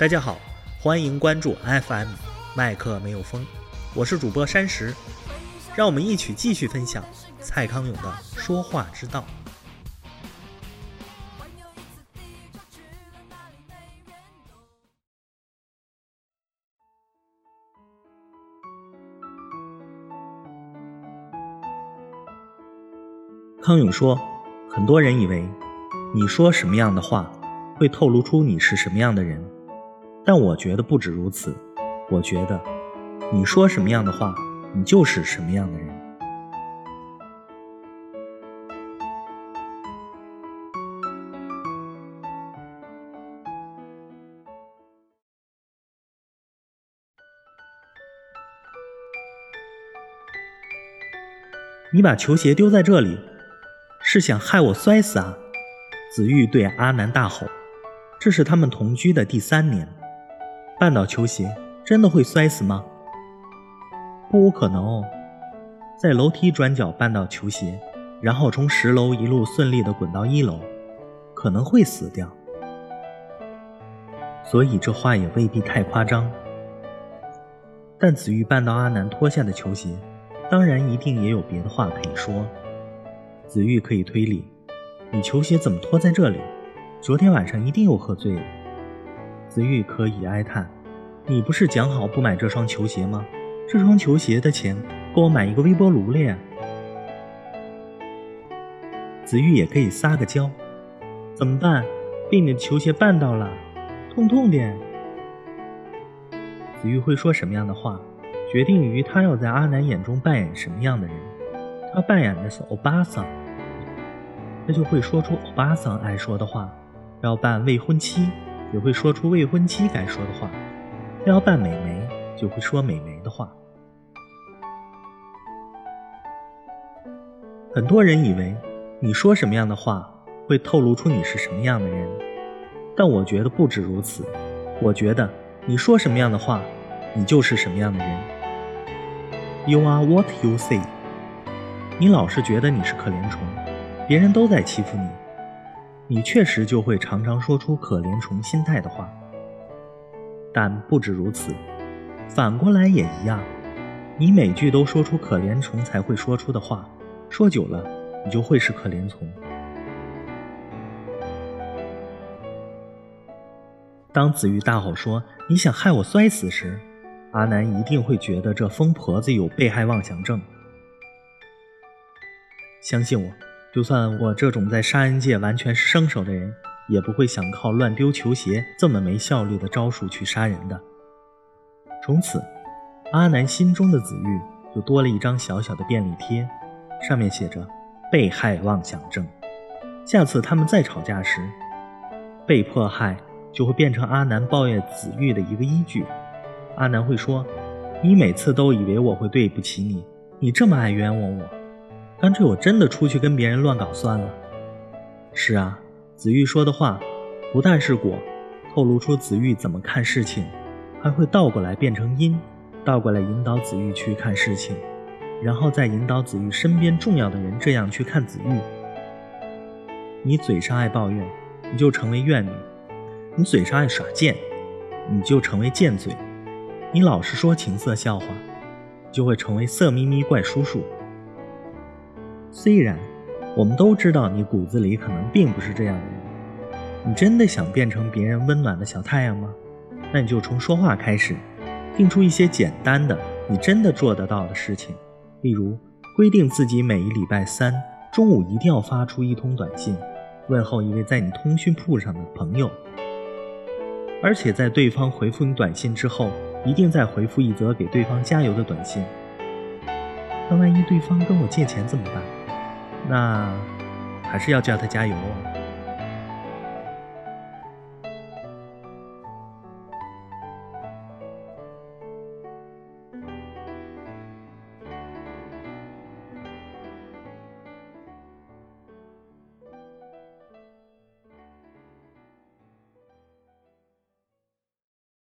大家好，欢迎关注 FM 麦克没有风，我是主播山石，让我们一起继续分享蔡康永的说话之道。康永说，很多人以为你说什么样的话，会透露出你是什么样的人。但我觉得不止如此，我觉得你说什么样的话，你就是什么样的人。你把球鞋丢在这里，是想害我摔死啊！子玉对阿南大吼。这是他们同居的第三年。绊倒球鞋真的会摔死吗？不可能哦，在楼梯转角绊倒球鞋，然后从十楼一路顺利的滚到一楼，可能会死掉。所以这话也未必太夸张。但子玉绊到阿南脱下的球鞋，当然一定也有别的话可以说。子玉可以推理，你球鞋怎么脱在这里？昨天晚上一定又喝醉了。子玉可以哀叹：“你不是讲好不买这双球鞋吗？这双球鞋的钱够我买一个微波炉了呀。”子玉也可以撒个娇：“怎么办？被你的球鞋绊到了，痛痛的。”子玉会说什么样的话，决定于他要在阿南眼中扮演什么样的人。他扮演的是欧巴桑，他就会说出欧巴桑爱说的话；要扮未婚妻。也会说出未婚妻该说的话，要扮美眉就会说美眉的话。很多人以为你说什么样的话会透露出你是什么样的人，但我觉得不止如此。我觉得你说什么样的话，你就是什么样的人。You are what you say。你老是觉得你是可怜虫，别人都在欺负你。你确实就会常常说出可怜虫心态的话，但不止如此，反过来也一样。你每句都说出可怜虫才会说出的话，说久了，你就会是可怜虫。当子玉大吼说“你想害我摔死”时，阿南一定会觉得这疯婆子有被害妄想症。相信我。就算我这种在杀人界完全是生手的人，也不会想靠乱丢球鞋这么没效率的招数去杀人的。从此，阿南心中的子玉就多了一张小小的便利贴，上面写着“被害妄想症”。下次他们再吵架时，被迫害就会变成阿南抱怨子玉的一个依据。阿南会说：“你每次都以为我会对不起你，你这么爱冤枉我。”干脆我真的出去跟别人乱搞算了。是啊，子玉说的话不但是果，透露出子玉怎么看事情，还会倒过来变成因，倒过来引导子玉去看事情，然后再引导子玉身边重要的人这样去看子玉。你嘴上爱抱怨，你就成为怨女；你嘴上爱耍贱，你就成为贱嘴；你老是说情色笑话，就会成为色眯眯怪叔叔。虽然我们都知道你骨子里可能并不是这样的人，你真的想变成别人温暖的小太阳吗？那你就从说话开始，定出一些简单的、你真的做得到的事情，例如规定自己每一礼拜三中午一定要发出一通短信，问候一位在你通讯簿上的朋友，而且在对方回复你短信之后，一定再回复一则给对方加油的短信。那万一对方跟我借钱怎么办？那还是要叫他加油哦。